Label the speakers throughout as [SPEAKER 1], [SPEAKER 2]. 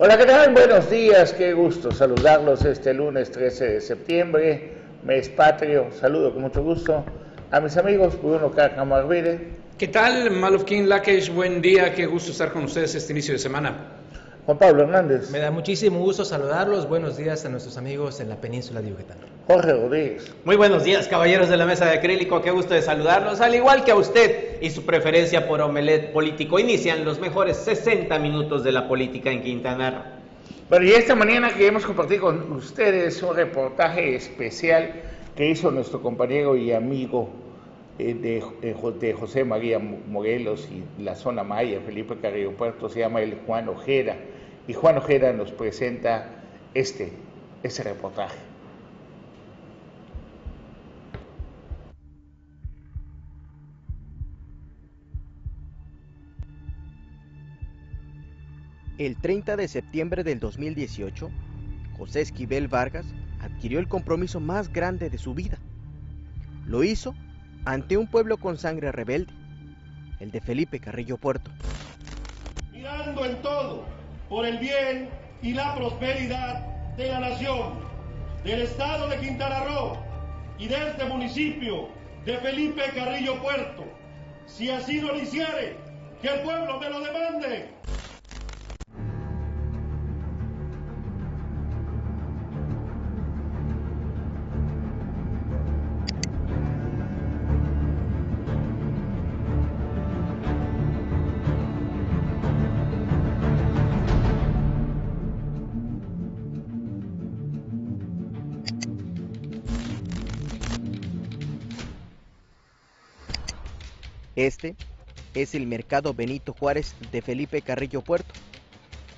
[SPEAKER 1] Hola, ¿qué tal? Buenos días, qué gusto saludarlos este lunes 13 de septiembre, mes patrio. Saludo con mucho gusto a mis amigos Bruno Cacamarvide.
[SPEAKER 2] ¿Qué tal, Malofkin Lakesh? Buen día, qué gusto estar con ustedes este inicio de semana.
[SPEAKER 1] Juan Pablo Hernández.
[SPEAKER 3] Me da muchísimo gusto saludarlos. Buenos días a nuestros amigos en la península de Yucatán.
[SPEAKER 1] Jorge Rodríguez.
[SPEAKER 4] Muy buenos días, caballeros de la mesa de acrílico. Qué gusto de saludarlos. Al igual que a usted y su preferencia por omelet político, inician los mejores 60 minutos de la política en Quintana Roo.
[SPEAKER 1] Bueno, y esta mañana queremos compartir con ustedes un reportaje especial que hizo nuestro compañero y amigo eh, de, eh, de, José María Morelos y la zona Maya, Felipe Carrillo Puerto, se llama el Juan Ojera y Juan Ojeda nos presenta este, este reportaje.
[SPEAKER 5] El 30 de septiembre del 2018, José Esquivel Vargas adquirió el compromiso más grande de su vida. Lo hizo ante un pueblo con sangre rebelde, el de Felipe Carrillo Puerto.
[SPEAKER 6] Mirando en todo por el bien y la prosperidad de la nación, del estado de Quintana Roo y de este municipio de Felipe Carrillo Puerto. Si así lo hiciere, que el pueblo me lo demande.
[SPEAKER 5] Este es el Mercado Benito Juárez de Felipe Carrillo Puerto.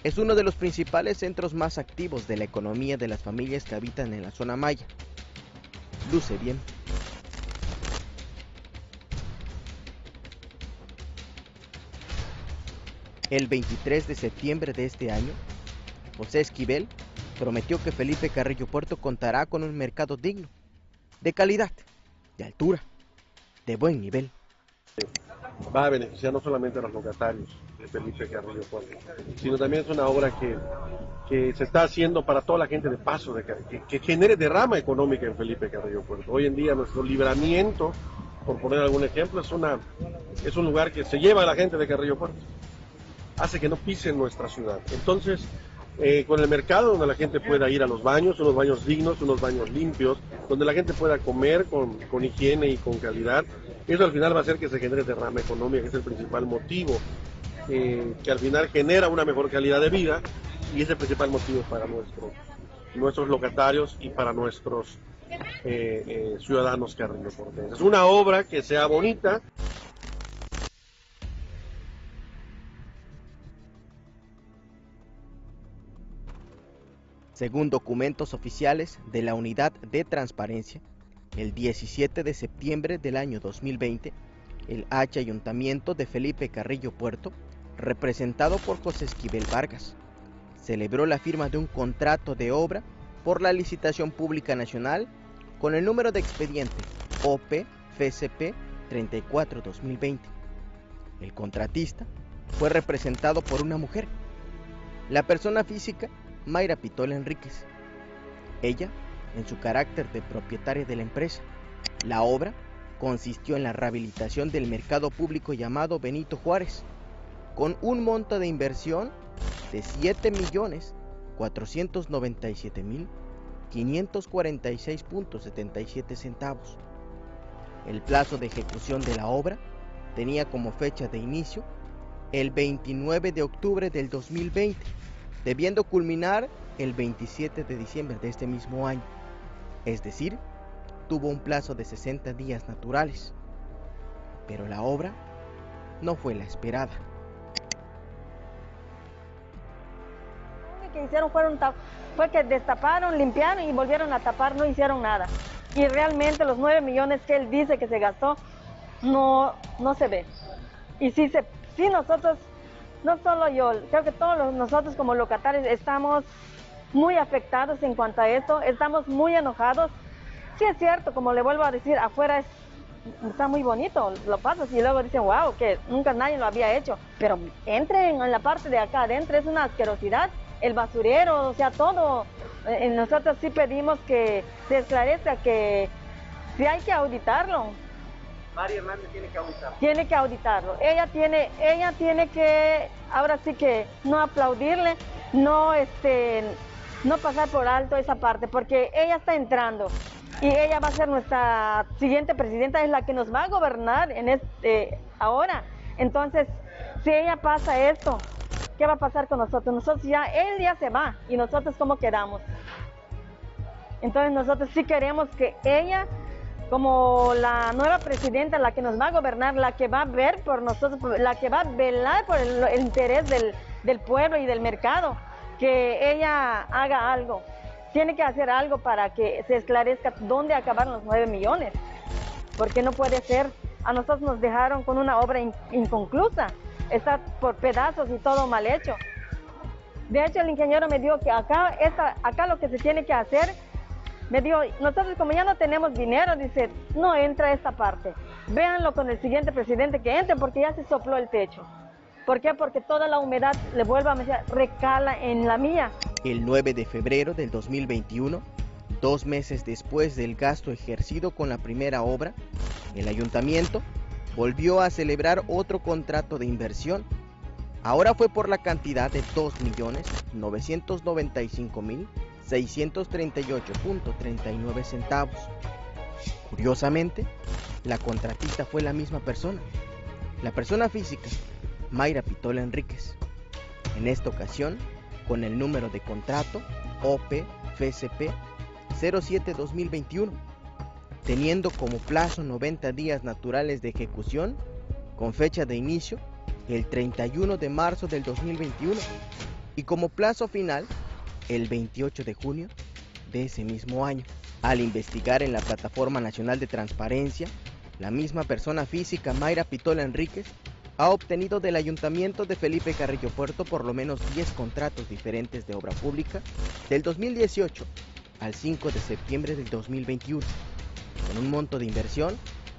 [SPEAKER 5] Es uno de los principales centros más activos de la economía de las familias que habitan en la zona maya. Luce bien. El 23 de septiembre de este año, José Esquivel prometió que Felipe Carrillo Puerto contará con un mercado digno, de calidad, de altura, de buen nivel
[SPEAKER 7] va a beneficiar no solamente a los locatarios de Felipe Carrillo Puerto, sino también es una obra que, que, se está haciendo para toda la gente de paso, de, que, que, genere derrama económica en Felipe Carrillo Puerto. Hoy en día nuestro libramiento, por poner algún ejemplo, es, una, es un lugar que se lleva a la gente de Carrillo Puerto, hace que no pisen nuestra ciudad. Entonces, eh, con el mercado donde la gente pueda ir a los baños, unos baños dignos, unos baños limpios, donde la gente pueda comer con, con higiene y con calidad. Eso al final va a hacer que se genere derrama económica, que es el principal motivo, eh, que al final genera una mejor calidad de vida y es el principal motivo para nuestro, nuestros locatarios y para nuestros eh, ciudadanos que arrendan por Es una obra que sea bonita.
[SPEAKER 5] Según documentos oficiales de la Unidad de Transparencia, el 17 de septiembre del año 2020, el H Ayuntamiento de Felipe Carrillo Puerto, representado por José Esquivel Vargas, celebró la firma de un contrato de obra por la licitación pública nacional con el número de expediente OP-FCP 34-2020. El contratista fue representado por una mujer. La persona física Mayra Pitola Enríquez. Ella, en su carácter de propietaria de la empresa, la obra consistió en la rehabilitación del mercado público llamado Benito Juárez, con un monto de inversión de 7 millones 497 mil 546.77 centavos. El plazo de ejecución de la obra tenía como fecha de inicio el 29 de octubre del 2020 debiendo culminar el 27 de diciembre de este mismo año, es decir, tuvo un plazo de 60 días naturales, pero la obra no fue la esperada.
[SPEAKER 8] Lo que hicieron fueron, fue que destaparon, limpiaron y volvieron a tapar, no hicieron nada. Y realmente los 9 millones que él dice que se gastó no, no se ve. Y si, se, si nosotros no solo yo, creo que todos nosotros como locatarios estamos muy afectados en cuanto a esto, estamos muy enojados. Sí es cierto, como le vuelvo a decir, afuera está muy bonito, lo pasas y luego dicen, wow, que nunca nadie lo había hecho, pero entren en la parte de acá adentro, es una asquerosidad el basurero, o sea, todo. Eh, nosotros sí pedimos que se esclarezca que si hay que auditarlo.
[SPEAKER 4] María Hernández tiene que auditarlo.
[SPEAKER 8] Tiene que auditarlo. Ella tiene, ella tiene que, ahora sí que no aplaudirle, no este, no pasar por alto esa parte, porque ella está entrando y ella va a ser nuestra siguiente presidenta, es la que nos va a gobernar en este ahora. Entonces, si ella pasa esto, ¿qué va a pasar con nosotros? Nosotros ya, él ya se va y nosotros cómo quedamos. Entonces nosotros sí queremos que ella, como la nueva presidenta, la que nos va a gobernar, la que va a ver por nosotros, la que va a velar por el, interés del, pueblo y del mercado, que ella haga algo. Tiene que hacer algo para que se esclarezca dónde acabaron los nueve millones. Porque no puede ser. A nosotros nos dejaron con una obra in- inconclusa. Está por pedazos y todo mal hecho. De hecho, el ingeniero me dijo que acá, esta, acá lo que se tiene que hacer, me dijo, nosotros como ya no tenemos dinero, dice, no entra esta parte. Véanlo con el siguiente presidente que entre porque ya se sopló el techo. ¿Por qué? Porque toda la humedad, le vuelvo a mencionar, recala en la mía.
[SPEAKER 5] El 9 de febrero del 2021, dos meses después del gasto ejercido con la primera obra, el ayuntamiento volvió a celebrar otro contrato de inversión. Ahora fue por la cantidad de 2.995.638.39 centavos. Curiosamente, la contratista fue la misma persona, la persona física, Mayra Pitola Enríquez. En esta ocasión, con el número de contrato OP-FCP 07-2021, teniendo como plazo 90 días naturales de ejecución, con fecha de inicio el 31 de marzo del 2021 y como plazo final el 28 de junio de ese mismo año. Al investigar en la Plataforma Nacional de Transparencia, la misma persona física Mayra Pitola Enríquez ha obtenido del Ayuntamiento de Felipe Carrillo Puerto por lo menos 10 contratos diferentes de obra pública del 2018 al 5 de septiembre del 2021, con un monto de inversión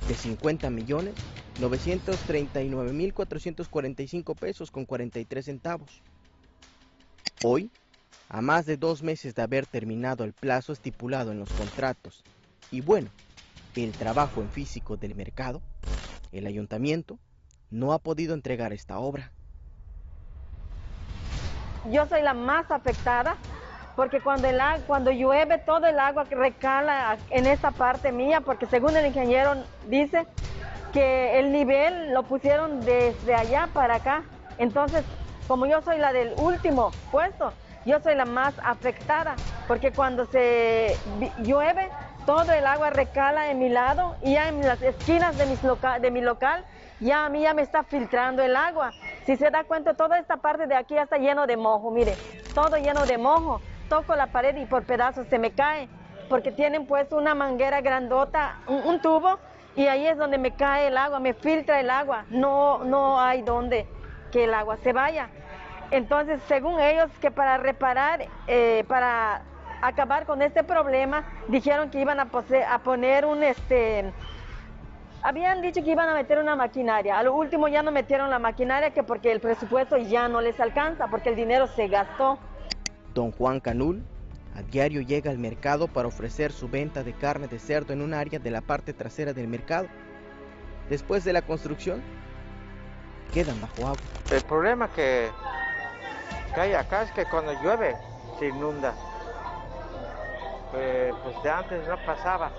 [SPEAKER 5] de 50 millones 939.445 pesos con 43 centavos. Hoy, a más de dos meses de haber terminado el plazo estipulado en los contratos y bueno, el trabajo en físico del mercado, el ayuntamiento no ha podido entregar esta obra.
[SPEAKER 8] Yo soy la más afectada porque cuando, el, cuando llueve todo el agua recala en esta parte mía, porque según el ingeniero dice que el nivel lo pusieron desde allá para acá. Entonces, como yo soy la del último puesto, yo soy la más afectada, porque cuando se llueve, todo el agua recala en mi lado y ya en las esquinas de, mi local, ya a mí ya me está filtrando el agua. Si se da cuenta, toda esta parte de aquí ya está lleno de mojo, mire, todo lleno de mojo. Toco la pared y por pedazos se me cae, porque tienen puesto una manguera grandota, un, un tubo, y ahí es donde me cae el agua, me filtra el agua. No, no hay donde que el agua se vaya. Entonces, según ellos, que para reparar, eh, para acabar con este problema, dijeron que iban a, pose- a poner un, este, habían dicho que iban a meter una maquinaria. A lo último ya no metieron la maquinaria, que porque el presupuesto ya no les alcanza, porque el dinero se gastó.
[SPEAKER 5] Don Juan Canul a diario llega al mercado para ofrecer su venta de carne de cerdo en un área de la parte trasera del mercado. Después de la construcción, quedan bajo agua.
[SPEAKER 9] El problema que, que hay acá es que cuando llueve se inunda. Eh, pues de antes no pasaba.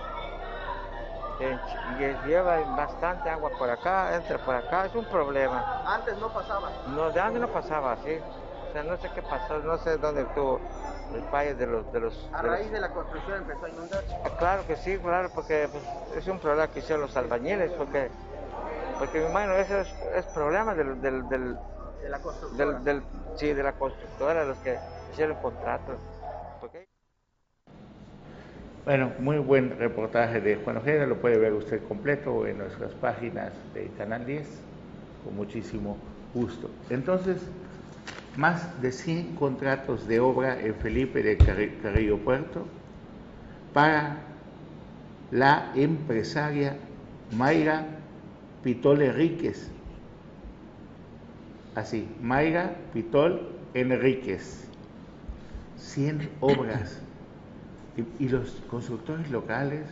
[SPEAKER 9] Eh, y lleva bastante agua por acá, entra por acá, es un problema.
[SPEAKER 4] Antes no pasaba.
[SPEAKER 9] No, de antes no pasaba así. O sea, no sé qué pasó, no sé dónde estuvo el fallo de los... De los
[SPEAKER 4] A
[SPEAKER 9] de los-
[SPEAKER 4] raíz de la construcción empezó a inundarse.
[SPEAKER 9] Ah, Claro que sí, claro, porque pues, es un problema que hicieron los albañiles, porque, porque me imagino ese es, es problema del, del, del,
[SPEAKER 4] De la construcción.
[SPEAKER 9] del, del- sí, de la constructora, los que hicieron el contrato. Porque...
[SPEAKER 1] Bueno, muy buen reportaje de Juan Ojeda, lo puede ver usted completo en nuestras páginas de Canal 10, con muchísimo gusto. Entonces, más de 100 contratos de obra en Felipe de Carri- Carrillo Puerto para la empresaria Mayra Pitol Enríquez. Así, Mayra Pitol Enríquez. 100 obras. Y, y los constructores locales,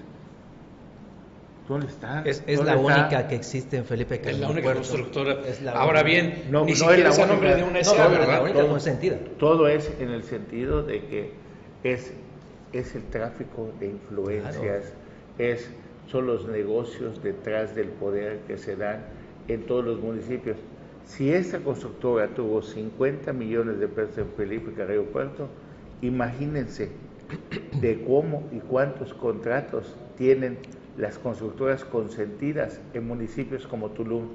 [SPEAKER 1] ¿dónde están?
[SPEAKER 3] Es, es
[SPEAKER 1] ¿Dónde
[SPEAKER 3] la
[SPEAKER 1] está?
[SPEAKER 3] única que existe en Felipe
[SPEAKER 2] Es
[SPEAKER 3] Carrillo
[SPEAKER 2] la única
[SPEAKER 3] Puerto.
[SPEAKER 2] constructora.
[SPEAKER 3] Es la
[SPEAKER 2] Ahora
[SPEAKER 3] única.
[SPEAKER 2] bien,
[SPEAKER 1] No,
[SPEAKER 2] ni
[SPEAKER 1] no es
[SPEAKER 2] siquiera
[SPEAKER 1] la
[SPEAKER 2] es a
[SPEAKER 1] única.
[SPEAKER 2] nombre de una
[SPEAKER 3] No,
[SPEAKER 2] SA,
[SPEAKER 3] no, la
[SPEAKER 2] ¿verdad?
[SPEAKER 3] única
[SPEAKER 1] Todo.
[SPEAKER 3] consentida.
[SPEAKER 1] Todo es en el sentido de que es, es el tráfico de influencias, es, son los negocios detrás del poder que se dan en todos los municipios. Si esta constructora tuvo 50 millones de pesos en Felipe Carrillo Puerto, imagínense de cómo y cuántos contratos tienen las constructoras consentidas en municipios como Tulum.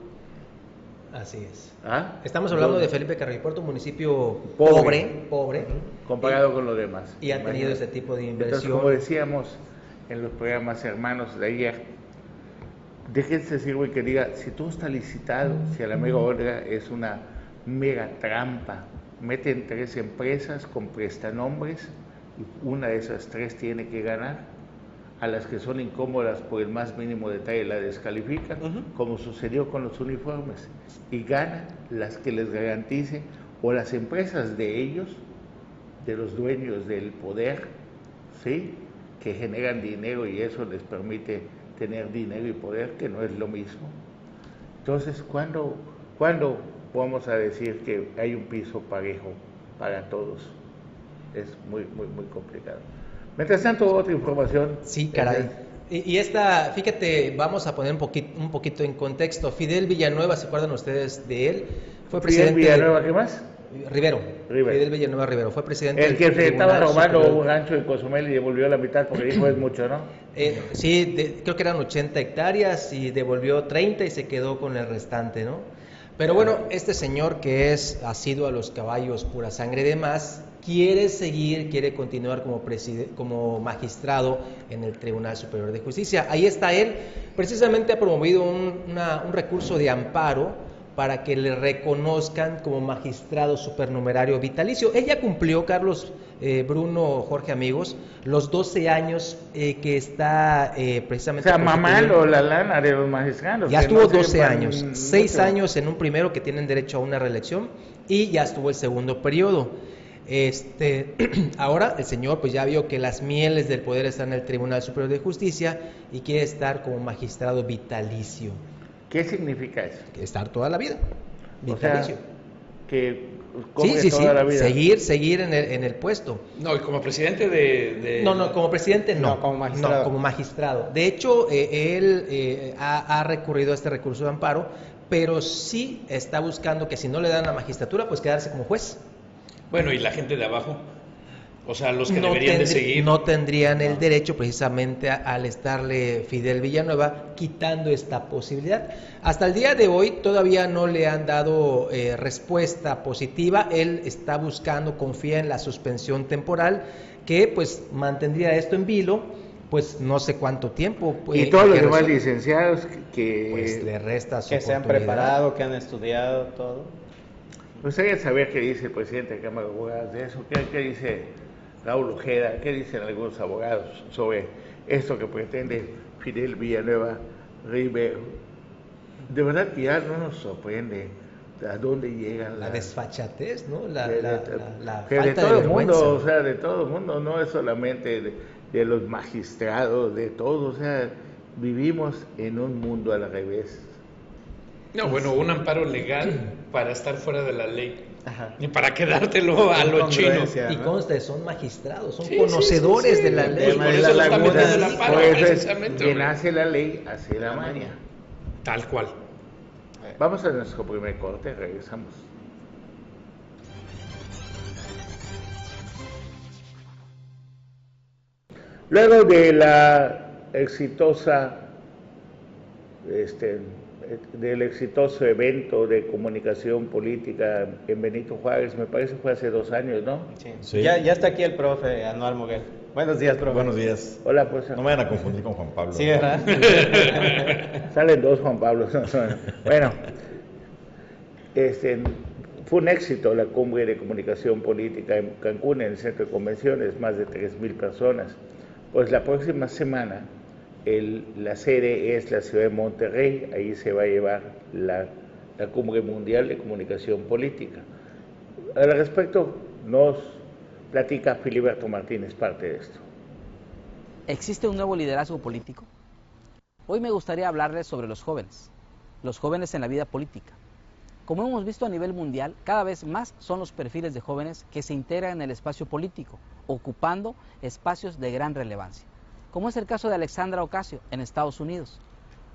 [SPEAKER 3] Así es.
[SPEAKER 1] ¿Ah?
[SPEAKER 3] Estamos hablando de. Felipe Carrillo Puerto, un municipio
[SPEAKER 1] Pobre.
[SPEAKER 3] pobre, pobre,
[SPEAKER 1] comparado con lo demás.
[SPEAKER 3] y ha tenido ese tipo de
[SPEAKER 1] Entonces,
[SPEAKER 3] inversión.
[SPEAKER 1] como decíamos en los programas hermanos de ayer, déjense decir, güey, que diga, si todo está licitado, si a la mega Olga es una mega trampa, meten tres empresas con prestanombres y una de esas tres tiene que ganar, a las que son incómodas por el más mínimo detalle la descalifican, como sucedió con los uniformes, y ganan las que les garantice, o las empresas de ellos, de los dueños del poder, ¿sí? que generan dinero y eso les permite tener dinero y poder, que no es lo mismo. Entonces, ¿cuándo, ¿cuándo vamos a decir que hay un piso parejo para todos? Es muy, muy, muy complicado. Mientras tanto, otra información.
[SPEAKER 3] Sí, caray. Y, y esta, fíjate, vamos a poner un poquito, un poquito en contexto. Fidel Villanueva, ¿se acuerdan ustedes de él? Fue
[SPEAKER 1] Fidel
[SPEAKER 3] presidente.
[SPEAKER 1] Villanueva, ¿qué más?
[SPEAKER 3] Rivero.
[SPEAKER 1] Rivero.
[SPEAKER 3] Fidel Villanueva Rivero. Fue presidente
[SPEAKER 1] El que se estaba robando
[SPEAKER 3] Superior.
[SPEAKER 1] un rancho en Cozumel y devolvió la mitad porque dijo es mucho, ¿no?
[SPEAKER 3] Eh, sí, de- creo que eran 80 hectáreas y devolvió 30 y se quedó con el restante, ¿no? Pero bueno, este señor que es asiduo a los caballos pura sangre de más, quiere seguir, quiere continuar como, como magistrado en el Tribunal Superior de Justicia. Ahí está él, precisamente ha promovido un, una- un recurso de amparo para que le reconozcan como magistrado supernumerario vitalicio. Ella cumplió, Carlos eh, Bruno, Jorge Amigos, los 12 años eh, que está eh,
[SPEAKER 1] O
[SPEAKER 3] precisamente...
[SPEAKER 1] sea,
[SPEAKER 3] constituyendo-
[SPEAKER 1] mamalo la lana de los magistrados.
[SPEAKER 3] ya estuvo
[SPEAKER 1] no sirven
[SPEAKER 3] 12
[SPEAKER 1] para
[SPEAKER 3] años,
[SPEAKER 1] mucho.
[SPEAKER 3] 6 años en un primero que tienen derecho a una reelección y ya estuvo el segundo periodo. Este, ahora el señor pues ya vio que las mieles del poder están en el Tribunal Superior de Justicia y quiere estar como magistrado vitalicio,
[SPEAKER 1] ¿Qué significa eso?
[SPEAKER 3] que estar toda la vida,
[SPEAKER 1] O sea,
[SPEAKER 3] vitalicio.
[SPEAKER 1] que
[SPEAKER 3] sí, sí, sí,
[SPEAKER 1] toda la vida.
[SPEAKER 3] seguir, seguir en el, en el puesto.
[SPEAKER 2] No, y como presidente de... de-
[SPEAKER 3] No, no, como presidente no.
[SPEAKER 4] No, como magistrado.
[SPEAKER 3] No, como magistrado. De hecho, eh, él eh, ha, ha recurrido a este recurso de amparo, pero sí está buscando que si no le dan la magistratura, pues quedarse como juez.
[SPEAKER 2] Bueno, y la gente de abajo. O sea, los que
[SPEAKER 3] no,
[SPEAKER 2] deberían de seguir.
[SPEAKER 3] no tendrían el derecho precisamente a- al estarle Fidel Villanueva quitando esta posibilidad. Hasta el día de hoy todavía no le han dado eh, respuesta positiva. Él está buscando, confía en la suspensión temporal que pues mantendría esto en vilo, pues no sé cuánto tiempo.
[SPEAKER 1] Y
[SPEAKER 3] eh,
[SPEAKER 1] todos los demás licenciados que...
[SPEAKER 3] pues le resta su
[SPEAKER 4] Que se han preparado, que han estudiado, todo.
[SPEAKER 1] Me gustaría saber qué dice el presidente de Cámara de Abogados de eso, qué, qué dice Raúl Ojeda, qué dicen algunos abogados sobre esto que pretende Fidel Villanueva Rivero. De verdad que ya no nos sorprende a dónde llegan
[SPEAKER 3] La
[SPEAKER 1] las...
[SPEAKER 3] desfachatez, ¿no? La,
[SPEAKER 1] de,
[SPEAKER 3] la-
[SPEAKER 1] de-
[SPEAKER 3] la- la
[SPEAKER 1] que de
[SPEAKER 3] falta
[SPEAKER 1] todo
[SPEAKER 3] de
[SPEAKER 1] el mundo, o sea, de todo el mundo, no es solamente de, de los magistrados, de todo, o sea, vivimos en un mundo al revés.
[SPEAKER 2] No, bueno, un amparo legal para estar fuera de la ley. Y para quedártelo a los chinos.
[SPEAKER 3] Y conste, son magistrados, son
[SPEAKER 2] Sí,
[SPEAKER 3] conocedores
[SPEAKER 2] sí, sí.
[SPEAKER 3] de la
[SPEAKER 2] Pues
[SPEAKER 3] ley.
[SPEAKER 2] por eso la paro,
[SPEAKER 1] Por eso es,
[SPEAKER 2] precisamente,
[SPEAKER 1] quien
[SPEAKER 2] hombre.
[SPEAKER 1] hace la ley, hace la maña.
[SPEAKER 2] Tal cual.
[SPEAKER 1] Vamos a nuestro primer corte, regresamos. Luego de la exitosa, este, del exitoso evento de comunicación política en Benito Juárez, me parece que fue hace dos años, ¿no?
[SPEAKER 4] Sí. Ya, ya está aquí el profe Anual Moguel. Buenos días, profe.
[SPEAKER 10] Buenos días.
[SPEAKER 1] Hola, pues.
[SPEAKER 10] No me vayan a confundir con Juan Pablo.
[SPEAKER 4] Sí, ¿verdad?
[SPEAKER 1] Salen dos Juan Pablo. bueno, este, fue un éxito la cumbre de comunicación política en Cancún, en el centro de convenciones, más de 3.000 personas. Pues la próxima semana la sede es la ciudad de Monterrey, ahí se va a llevar la, la cumbre mundial de comunicación política. Al respecto, nos Platica Filiberto Martínez parte de esto.
[SPEAKER 10] ¿Existe un nuevo liderazgo político? Hoy me gustaría hablarles sobre los jóvenes, los jóvenes en la vida política. Como hemos visto a nivel mundial, cada vez más son los perfiles de jóvenes que se integran en el espacio político, ocupando espacios de gran relevancia, como es el caso de Alexandra Ocasio en Estados Unidos,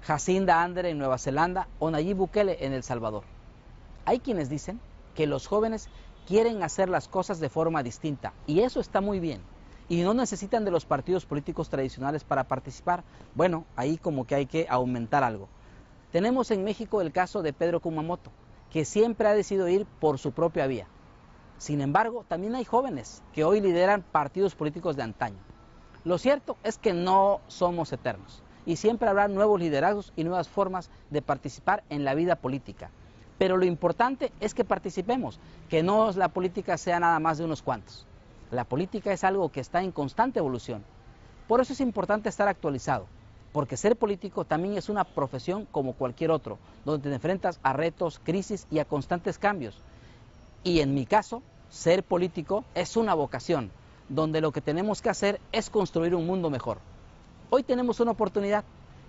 [SPEAKER 10] Jacinda Andere en Nueva Zelanda o Nayib Bukele en El Salvador. Hay quienes dicen que los jóvenes quieren hacer las cosas de forma distinta y eso está muy bien y no necesitan de los partidos políticos tradicionales para participar. Bueno, ahí como que hay que aumentar algo. Tenemos en México el caso de Pedro Kumamoto, que siempre ha decidido ir por su propia vía. Sin embargo, también hay jóvenes que hoy lideran partidos políticos de antaño. Lo cierto es que no somos eternos y siempre habrá nuevos liderazgos y nuevas formas de participar en la vida política. Pero lo importante es que participemos, que no la política sea nada más de unos cuantos. La política es algo que está en constante evolución. Por eso es importante estar actualizado, porque ser político también es una profesión como cualquier otro, donde te enfrentas a retos, crisis y a constantes cambios. Y en mi caso, ser político es una vocación, donde lo que tenemos que hacer es construir un mundo mejor. Hoy tenemos una oportunidad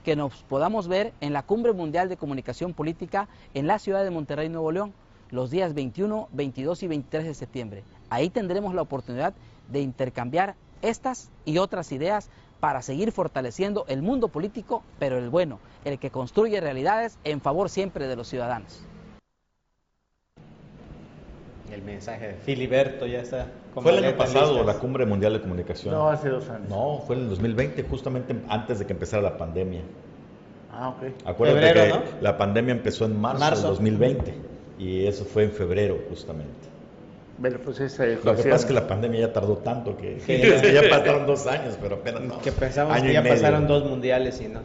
[SPEAKER 10] que nos podamos ver en la Cumbre Mundial de Comunicación Política en la ciudad de Monterrey, Nuevo León, los días 21, 22 y 23 de septiembre. Ahí tendremos la oportunidad de intercambiar estas y otras ideas para seguir fortaleciendo el mundo político, pero el bueno, el que construye realidades en favor siempre de los ciudadanos.
[SPEAKER 4] El mensaje de Filiberto ya está.
[SPEAKER 11] Fue el año pasado la Cumbre Mundial de Comunicación.
[SPEAKER 1] No, hace dos años.
[SPEAKER 11] No, fue en el 2020, justamente antes de que empezara la pandemia.
[SPEAKER 1] Ah, ok.
[SPEAKER 11] Acuérdate
[SPEAKER 4] Febrero,
[SPEAKER 11] que la pandemia empezó en marzo,
[SPEAKER 4] Marzo.
[SPEAKER 11] del 2020 y eso fue en febrero justamente.
[SPEAKER 1] Bueno, pues esa
[SPEAKER 11] Lo que pasa es que la pandemia ya tardó tanto que,
[SPEAKER 4] Sí.
[SPEAKER 11] es que ya pasaron dos años, pero apenas no.
[SPEAKER 4] Que pensamos
[SPEAKER 11] Año
[SPEAKER 4] que ya
[SPEAKER 11] medio.
[SPEAKER 4] pasaron dos mundiales y no.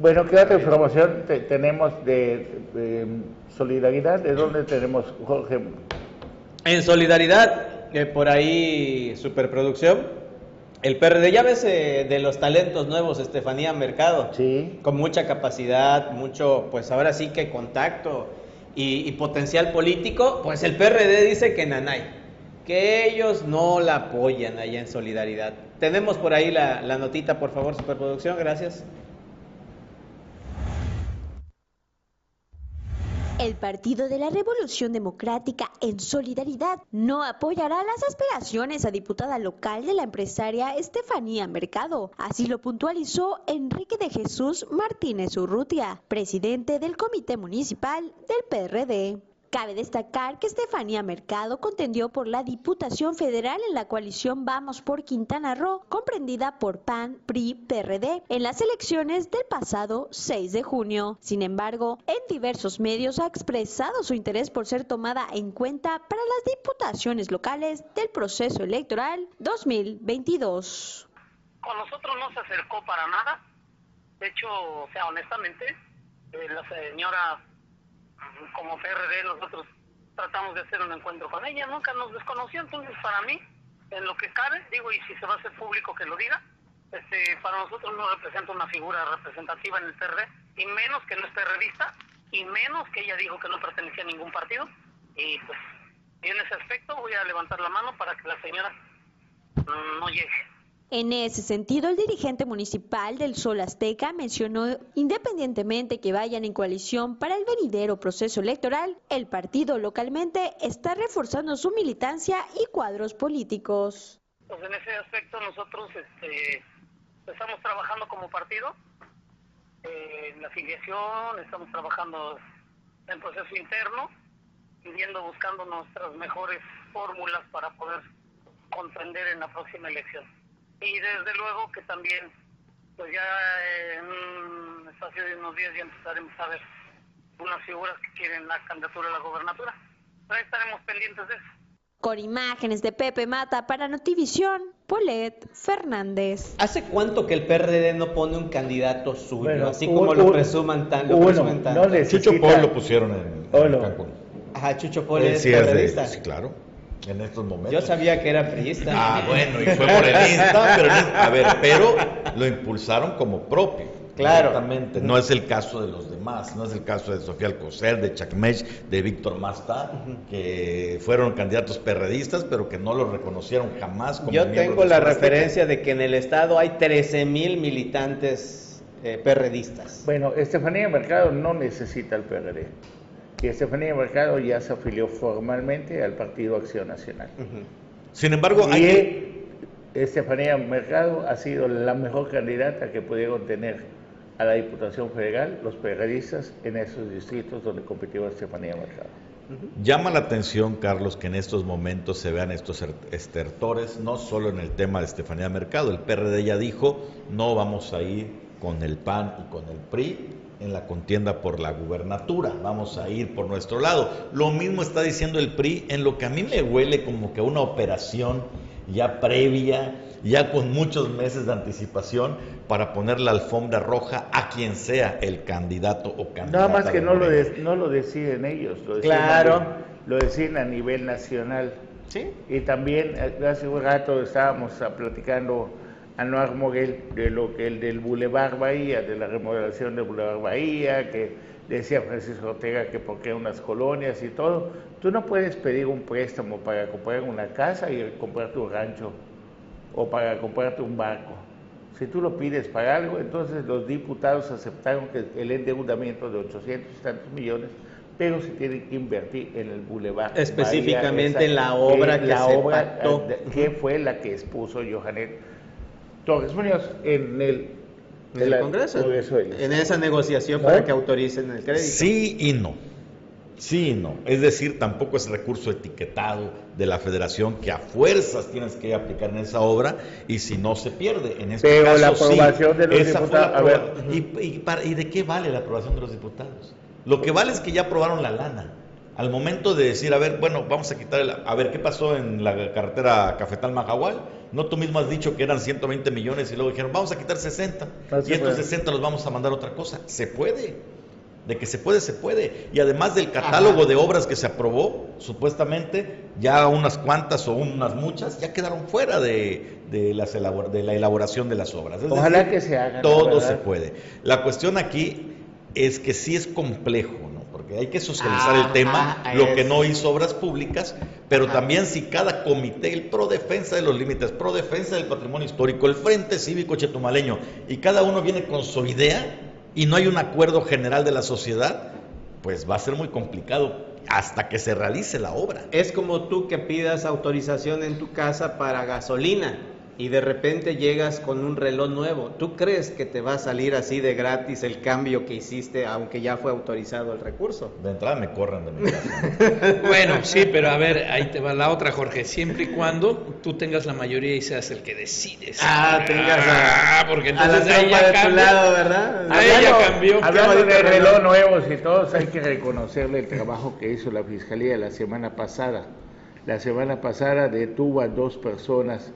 [SPEAKER 1] Bueno, ¿qué otra información te- tenemos de, de, solidaridad? ¿De dónde tenemos, Jorge?
[SPEAKER 4] En solidaridad, eh, por ahí, superproducción, el PRD, ya ves eh, de los talentos nuevos, Estefanía Mercado,
[SPEAKER 1] Sí.
[SPEAKER 4] con mucha capacidad, mucho, pues ahora sí que contacto y, y potencial político, pues el PRD dice que Nanay, que ellos no la apoyan allá en solidaridad. Tenemos por ahí la, la notita, por favor, superproducción, gracias.
[SPEAKER 12] El Partido de la Revolución Democrática en Solidaridad no apoyará las aspiraciones a diputada local de la empresaria Estefanía Mercado. Así lo puntualizó Enrique de Jesús Martínez Urrutia, presidente del Comité Municipal del PRD. Cabe destacar que Estefanía Mercado contendió por la Diputación Federal en la coalición Vamos por Quintana Roo, comprendida por PAN, PRI, PRD, en las elecciones del pasado 6 de junio. Sin embargo, en diversos medios ha expresado su interés por ser tomada en cuenta para las diputaciones locales del proceso electoral 2022.
[SPEAKER 13] con nosotros no se acercó para nada. De hecho, o sea, honestamente, eh, la señora, como PRD, nosotros tratamos de hacer un encuentro con ella, nunca nos desconoció, entonces para mí, en lo que cabe, digo, y si se va a hacer público que lo diga, este, para nosotros no representa una figura representativa en el PRD, y menos que no es PRDista, y menos que ella dijo que no pertenecía a ningún partido, y pues, y en ese aspecto voy a levantar la mano para que la señora no llegue.
[SPEAKER 12] En ese sentido, el dirigente municipal del Sol Azteca mencionó, independientemente que vayan en coalición para el venidero proceso electoral, el partido localmente está reforzando su militancia y cuadros políticos.
[SPEAKER 13] Pues en ese aspecto nosotros este, estamos trabajando como partido eh, en la afiliación, estamos trabajando en proceso interno viendo, buscando nuestras mejores fórmulas para poder contender en la próxima elección. Y desde luego que también, pues ya en un espacio de unos días ya empezaremos a ver unas figuras que quieren la candidatura a la gobernatura. Pero ahí estaremos pendientes de eso.
[SPEAKER 12] Con imágenes de Pepe Mata para Notivisión, Polet Fernández.
[SPEAKER 4] ¿Hace cuánto que el PRD no pone un candidato suyo?
[SPEAKER 1] Bueno,
[SPEAKER 4] así
[SPEAKER 1] uno-
[SPEAKER 4] como lo
[SPEAKER 1] uno-
[SPEAKER 4] presuman tan, lo
[SPEAKER 1] uno,
[SPEAKER 4] presumen tanto.
[SPEAKER 1] no necesita-
[SPEAKER 11] Chucho Paul lo pusieron en, en. Cancún.
[SPEAKER 4] Ajá, Chucho Paul
[SPEAKER 11] Él
[SPEAKER 4] es
[SPEAKER 11] sí es de-
[SPEAKER 4] PRDista.
[SPEAKER 11] sí, claro, en estos momentos.
[SPEAKER 4] Yo sabía que era priista.
[SPEAKER 11] Ah, bueno, y fue morenista, pero no- a ver, pero lo impulsaron como propio.
[SPEAKER 4] Claro.
[SPEAKER 11] Exactamente. No es el caso de los demás, no es el caso de Sofía Alcocer, de Chacmech, de Víctor Masta, que fueron candidatos perredistas, pero que no los reconocieron jamás como
[SPEAKER 4] Yo tengo la referencia de que en el estado hay 13 mil militantes eh, perredistas.
[SPEAKER 1] Bueno, Estefanía Mercado no necesita el PRD. Y Estefanía Mercado ya se afilió formalmente al Partido Acción Nacional.
[SPEAKER 11] Sin embargo, hay
[SPEAKER 1] y
[SPEAKER 11] que-
[SPEAKER 1] Estefanía Mercado ha sido la mejor candidata que pudieron tener a la Diputación Federal los periodistas en esos distritos donde compitió Estefanía Mercado.
[SPEAKER 11] Llama la atención, Carlos, que en estos momentos se vean estos er- estertores, no solo en el tema de Estefanía Mercado. El PRD ya dijo, no vamos a ir con el PAN y con el PRI en la contienda por la gubernatura, vamos a ir por nuestro lado. Lo mismo está diciendo el PRI en lo que a mí me huele como que una operación ya previa, ya con muchos meses de anticipación para poner la alfombra roja a quien sea el candidato o candidata.
[SPEAKER 1] Nada más que no lo, de- no lo deciden ellos, lo deciden,
[SPEAKER 4] Claro.
[SPEAKER 1] a, lo deciden a nivel nacional.
[SPEAKER 4] Sí.
[SPEAKER 1] Y también eh, hace un rato estábamos ah, platicando a Noar Moguel de lo que el del Boulevard Bahía, de la remodelación del Boulevard Bahía, que decía Francisco Ortega que por qué unas colonias y todo. Tú no puedes pedir un préstamo para comprar una casa y comprarte un rancho o para comprarte un barco. Si tú lo pides para algo, entonces los diputados aceptaron que el endeudamiento de 800 y tantos millones, pero se tiene que invertir en el Boulevard.
[SPEAKER 4] Específicamente
[SPEAKER 1] Bahía,
[SPEAKER 4] en la obra que
[SPEAKER 1] la
[SPEAKER 4] se
[SPEAKER 1] obra,
[SPEAKER 4] pactó.
[SPEAKER 1] eh, que fue la que expuso Johanet Torres Muñoz en el,
[SPEAKER 4] En el Congreso.
[SPEAKER 1] Congreso del
[SPEAKER 4] En esa negociación
[SPEAKER 1] ¿No?
[SPEAKER 4] para que autoricen el crédito.
[SPEAKER 11] Sí y no. Sí y no. Es decir, tampoco es recurso etiquetado de la federación que a fuerzas tienes que aplicar en esa obra y si no se pierde. En este
[SPEAKER 1] Pero
[SPEAKER 11] caso,
[SPEAKER 1] la
[SPEAKER 11] sí.
[SPEAKER 1] aprobación de los diputados- a ver.
[SPEAKER 11] aproba- ¿Y, y para- y de qué vale la aprobación de los diputados? Lo que vale es que ya aprobaron la lana. Al momento de decir, a ver, bueno, vamos a quitar el... A ver, ¿qué pasó en la carretera Cafetal-Majahual? No, tú mismo has dicho que eran 120 millones y luego dijeron, vamos a quitar 60.
[SPEAKER 1] No se
[SPEAKER 11] y estos
[SPEAKER 1] puede.
[SPEAKER 11] 60 los vamos a mandar a otra cosa. Se puede. De que se puede, se puede. Y además del catálogo de obras que se aprobó, supuestamente, ya unas cuantas o unas muchas ya quedaron fuera de, de las elabor- de la elaboración de las obras. Es
[SPEAKER 1] Ojalá
[SPEAKER 11] decir,
[SPEAKER 1] que se hagan,
[SPEAKER 11] Todo se puede. La cuestión aquí es que sí es complejo. Porque hay que socializar el
[SPEAKER 4] Ajá,
[SPEAKER 11] tema, lo que no hizo obras públicas, pero también si cada comité, el pro defensa de los límites, pro defensa del patrimonio histórico, el Frente Cívico Chetumaleño, y cada uno viene con su idea y no hay un acuerdo general de la sociedad, pues va a ser muy complicado hasta que se realice la obra.
[SPEAKER 4] Es como tú que pidas autorización en tu casa para gasolina y de repente llegas con un reloj nuevo. ¿Tú crees que te va a salir así de gratis el cambio que hiciste aunque ya fue autorizado el recurso?
[SPEAKER 11] De entrada me corren de mi casa.
[SPEAKER 2] Bueno, sí, pero a ver, ahí te va la otra, Jorge. Siempre y cuando tú tengas la mayoría y seas el que decides.
[SPEAKER 4] Ah, tengas a-
[SPEAKER 2] Ah, porque
[SPEAKER 4] a la
[SPEAKER 2] entonces ahí ya
[SPEAKER 4] de tu lado, ¿verdad?
[SPEAKER 2] Ahí ya cambió.
[SPEAKER 1] Hablando
[SPEAKER 4] bonito
[SPEAKER 1] de
[SPEAKER 4] reloj.
[SPEAKER 1] reloj nuevos y todos, hay que reconocerle el trabajo que hizo la Fiscalía la semana pasada. La semana pasada detuvo a dos personas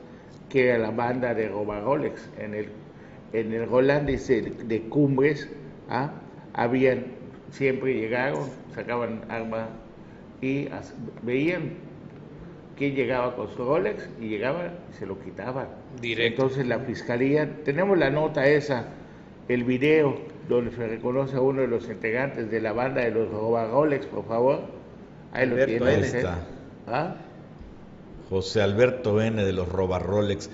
[SPEAKER 1] que era la banda de Robarolex en el, en el Rolandis de, de Cumbres. ¿ah? Habían, siempre llegaron, sacaban arma y as- veían quién llegaba con su Rolex y llegaba y se lo quitaban.
[SPEAKER 2] Directo.
[SPEAKER 1] Entonces la fiscalía, tenemos la nota esa, el video donde se reconoce a uno de los integrantes de la banda de los Roba Rolex, por favor. Ahí lo
[SPEAKER 4] Alberto
[SPEAKER 1] tiene usted.
[SPEAKER 11] está.
[SPEAKER 1] ¿Ah?
[SPEAKER 11] José Alberto N. de los Robarrolex.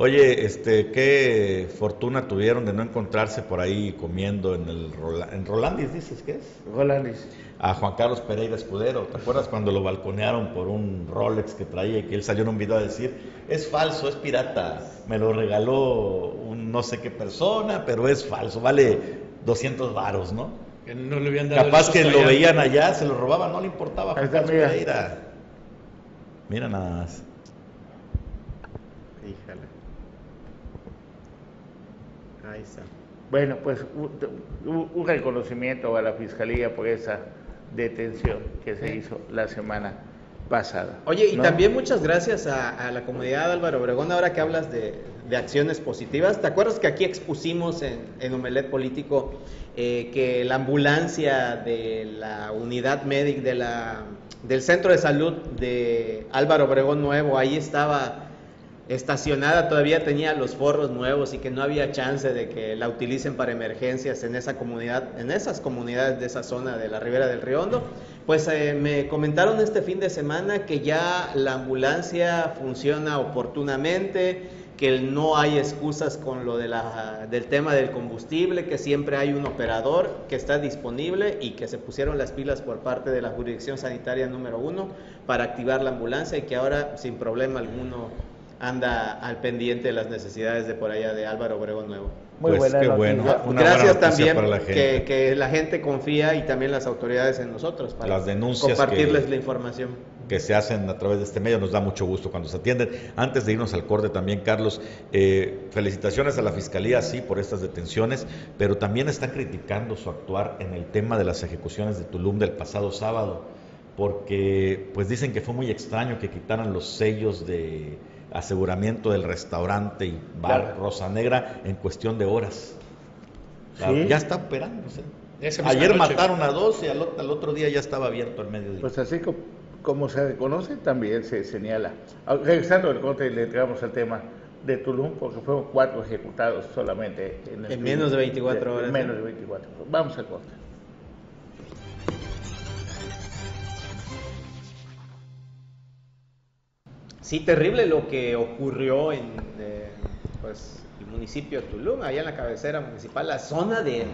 [SPEAKER 11] Oye, este, qué fortuna tuvieron de no encontrarse por ahí comiendo en el Rola- en Rolandis, dices que es,
[SPEAKER 1] Rolandis.
[SPEAKER 11] a Juan Carlos Pereira Escudero. ¿Te acuerdas cuando lo balconearon por un Rolex que traía y que él salió en un video a decir, es falso, es pirata, me lo regaló un no sé qué persona, pero es falso, vale 200 varos, ¿no?
[SPEAKER 2] Que no le habían dado el
[SPEAKER 11] Capaz que lo
[SPEAKER 2] allá.
[SPEAKER 11] veían allá, se lo robaban, no le importaba a Juan Carlos. Pereira. Mira nada más.
[SPEAKER 4] Híjole. Ahí está.
[SPEAKER 1] Bueno, pues un, reconocimiento a la fiscalía por esa detención que se hizo la semana pasada.
[SPEAKER 4] Oye, y
[SPEAKER 1] ¿no?
[SPEAKER 4] también muchas gracias a, a la comunidad Álvaro Obregón, ahora que hablas de, de acciones positivas. ¿Te acuerdas que aquí expusimos en, en Omelet Político eh, que la ambulancia de la unidad médica de la, del centro de salud de Álvaro Obregón Nuevo, ahí estaba estacionada todavía tenía los forros nuevos y que no había chance de que la utilicen para emergencias en esa comunidad, en esas comunidades de esa zona de la Ribera del Río Hondo, pues eh, me comentaron este fin de semana que ya la ambulancia funciona oportunamente, que no hay excusas con lo de la, del tema del combustible, que siempre hay un operador que está disponible y que se pusieron las pilas por parte de la jurisdicción sanitaria número uno para activar la ambulancia y que ahora sin problema alguno anda al pendiente de las necesidades de por allá de Álvaro Obregón Nuevo.
[SPEAKER 11] Muy pues qué bueno.
[SPEAKER 4] Gracias también la que, que, la gente confía y también las autoridades en nosotros para
[SPEAKER 11] las denuncias
[SPEAKER 4] compartirles la información
[SPEAKER 11] que se hacen a través de este medio. Nos da mucho gusto cuando se atienden. Antes de irnos al corte también, Carlos, eh, felicitaciones a la Fiscalía, sí, por estas detenciones, pero también están criticando su actuar en el tema de las ejecuciones de Tulum del pasado sábado, porque pues dicen que fue muy extraño que quitaran los sellos de aseguramiento del restaurante y bar Rosa Negra en cuestión de horas. Ya está operándose. Ayer mataron a dos y al, otro día ya estaba abierto el mediodía.
[SPEAKER 1] Pues así como, se reconoce, también se señala. Ah, regresando al corte, le entramos al tema de Tulum, porque fueron cuatro ejecutados solamente.
[SPEAKER 4] En, menos de 24 horas. En
[SPEAKER 1] menos de 24. Vamos al corte.
[SPEAKER 4] Sí, terrible lo que ocurrió en eh, pues, el municipio de Tulum, allá en la cabecera municipal, la zona de,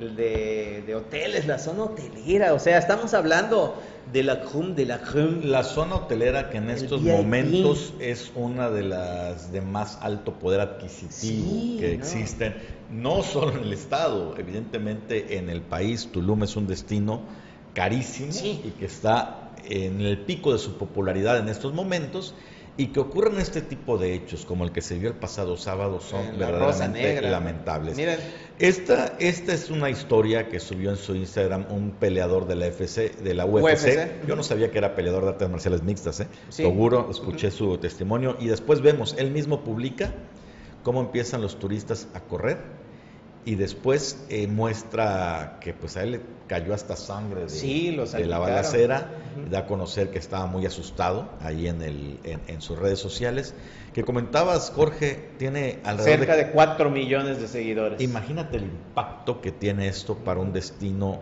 [SPEAKER 4] de, hoteles, la zona hotelera. O sea, estamos hablando de la CRUM, de la CRUM.
[SPEAKER 11] La zona hotelera que en estos momentos es una de las de más alto poder adquisitivo que existen, no solo en el estado, evidentemente en el país. Tulum es un destino carísimo y que está en el pico de su popularidad en estos momentos y que ocurran este tipo de hechos, como el que se vio el pasado sábado, son verdaderamente lamentables. Esta, esta es una historia que subió en su Instagram un peleador de la FC, de la UFC. Yo no sabía que era peleador de artes marciales mixtas, ¿eh? Seguro, escuché su testimonio y después vemos, él mismo publica cómo empiezan los turistas a correr y después eh, muestra que pues a él le cayó hasta sangre de, la balacera, da a conocer que estaba muy asustado ahí en, el, en, sus redes sociales. Que comentabas, Jorge, tiene
[SPEAKER 4] alrededor cerca de, 4 millones de seguidores.
[SPEAKER 11] Imagínate el impacto que tiene esto para un destino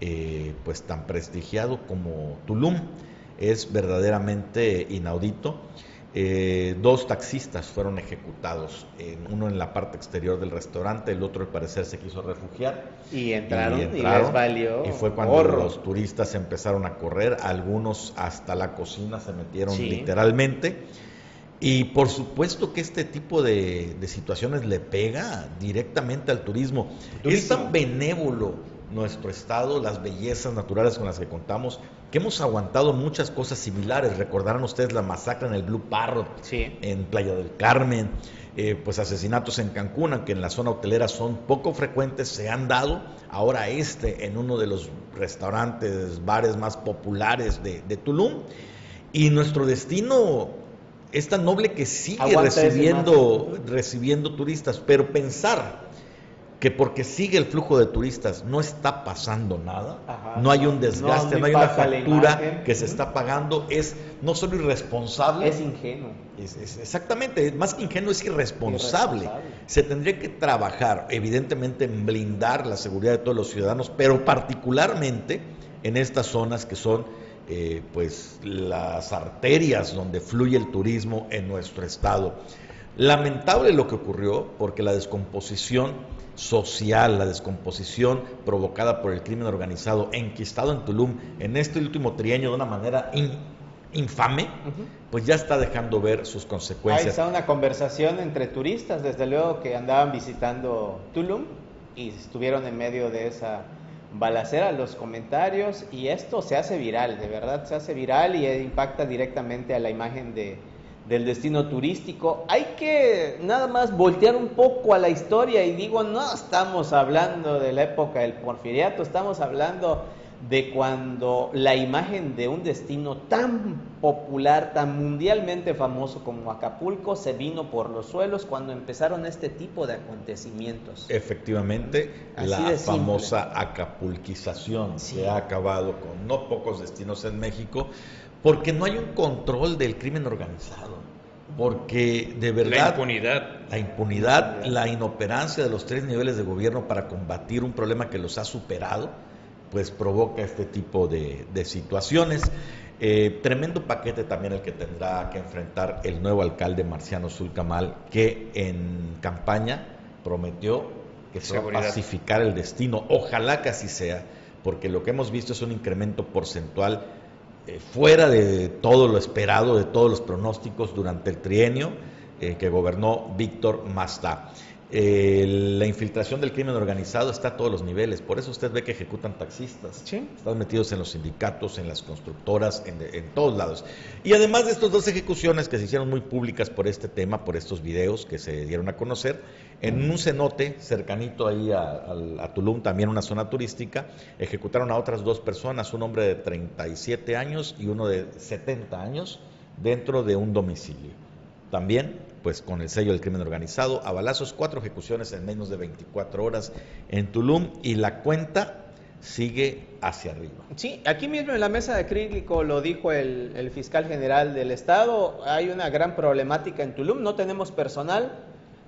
[SPEAKER 11] eh, pues tan prestigiado como Tulum. Es verdaderamente inaudito. Eh, dos taxistas fueron ejecutados, uno en la parte exterior del restaurante, el otro al parecer se quiso refugiar.
[SPEAKER 4] Y entraron y, les valió.
[SPEAKER 11] Y fue cuando los turistas empezaron a correr, algunos hasta la cocina se metieron literalmente. Y por supuesto que este tipo de, situaciones le pega directamente al turismo. Es tan benévolo nuestro estado, las bellezas naturales con las que contamos, que hemos aguantado muchas cosas similares. Recordarán ustedes la masacre en el Blue Parrot, en Playa del Carmen, eh, pues asesinatos en Cancún, aunque en la zona hotelera son poco frecuentes, se han dado. Ahora este en uno de los restaurantes, bares más populares de, Tulum. Y nuestro destino es tan noble que sigue recibiendo, recibiendo turistas, pero pensar que porque sigue el flujo de turistas no está pasando nada, no hay un desgaste, no, hay una factura que se está pagando, es no solo irresponsable.
[SPEAKER 4] Es ingenuo.
[SPEAKER 11] exactamente, más que ingenuo es irresponsable. Se tendría que trabajar, evidentemente, en blindar la seguridad de todos los ciudadanos, pero particularmente en estas zonas que son eh, pues las arterias donde fluye el turismo en nuestro estado. Lamentable lo que ocurrió porque la descomposición social, la descomposición provocada por el crimen organizado enquistado en Tulum en este último trienio de una manera infame, pues ya está dejando ver sus consecuencias. Ahí
[SPEAKER 4] está una conversación entre turistas, desde luego que andaban visitando Tulum y estuvieron en medio de esa balacera los comentarios y esto se hace viral, de verdad se hace viral y impacta directamente a la imagen de, del destino turístico. Hay que nada más voltear un poco a la historia y digo, no estamos hablando de la época del porfiriato, estamos hablando de cuando la imagen de un destino tan popular, tan mundialmente famoso como Acapulco se vino por los suelos cuando empezaron este tipo de acontecimientos.
[SPEAKER 11] Efectivamente, la famosa acapulquización se ha acabado con no pocos destinos en México porque no hay un control del crimen organizado. porque de verdad...
[SPEAKER 2] La impunidad.
[SPEAKER 11] La impunidad, la inoperancia de los tres niveles de gobierno para combatir un problema que los ha superado, pues provoca este tipo de, de situaciones. Eh, tremendo paquete también el que tendrá que enfrentar el nuevo alcalde Marciano Zulcamal, que en campaña prometió que se va a pacificar el destino. Ojalá que así sea, porque lo que hemos visto es un incremento porcentual eh, fuera de todo lo esperado, de todos los pronósticos durante el trienio eh, que gobernó Víctor Mastá. Eh, la infiltración del crimen organizado está a todos los niveles, por eso usted ve que ejecutan taxistas, están metidos en los sindicatos, en las constructoras, en, todos lados. Y además de estas dos ejecuciones que se hicieron muy públicas por este tema, por estos videos que se dieron a conocer, en un cenote cercanito ahí a, Tulum, también una zona turística, ejecutaron a otras dos personas, un hombre de 37 años y uno de 70 años, dentro de un domicilio. También pues con el sello del crimen organizado, a balazos, cuatro ejecuciones en menos de 24 horas en Tulum y la cuenta sigue hacia arriba.
[SPEAKER 4] Sí, aquí mismo en la mesa de crítico lo dijo el, fiscal general del estado, hay una gran problemática en Tulum, no tenemos personal,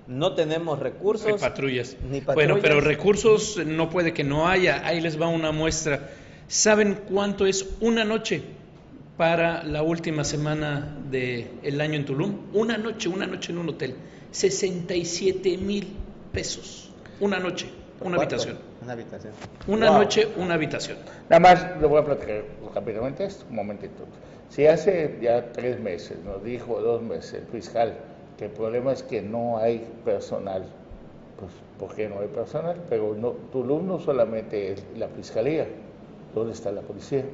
[SPEAKER 4] no tenemos recursos.
[SPEAKER 2] Ni patrullas. Ni patrullas. Bueno, pero recursos no puede que no haya, ahí les va una muestra. ¿Saben cuánto es una noche? Para la última semana del año en Tulum. Una noche, una noche en un hotel. 67 mil pesos. Una noche, una habitación.
[SPEAKER 4] Una habitación.
[SPEAKER 2] Una noche, una habitación.
[SPEAKER 1] Nada más le voy a platicar rápidamente esto, un momentito. Si hace ya tres meses, nos dijo dos meses el fiscal, que el problema es que no hay personal, pues ¿por qué no hay personal? Pero no, Tulum no solamente es la fiscalía, ¿dónde está la policía?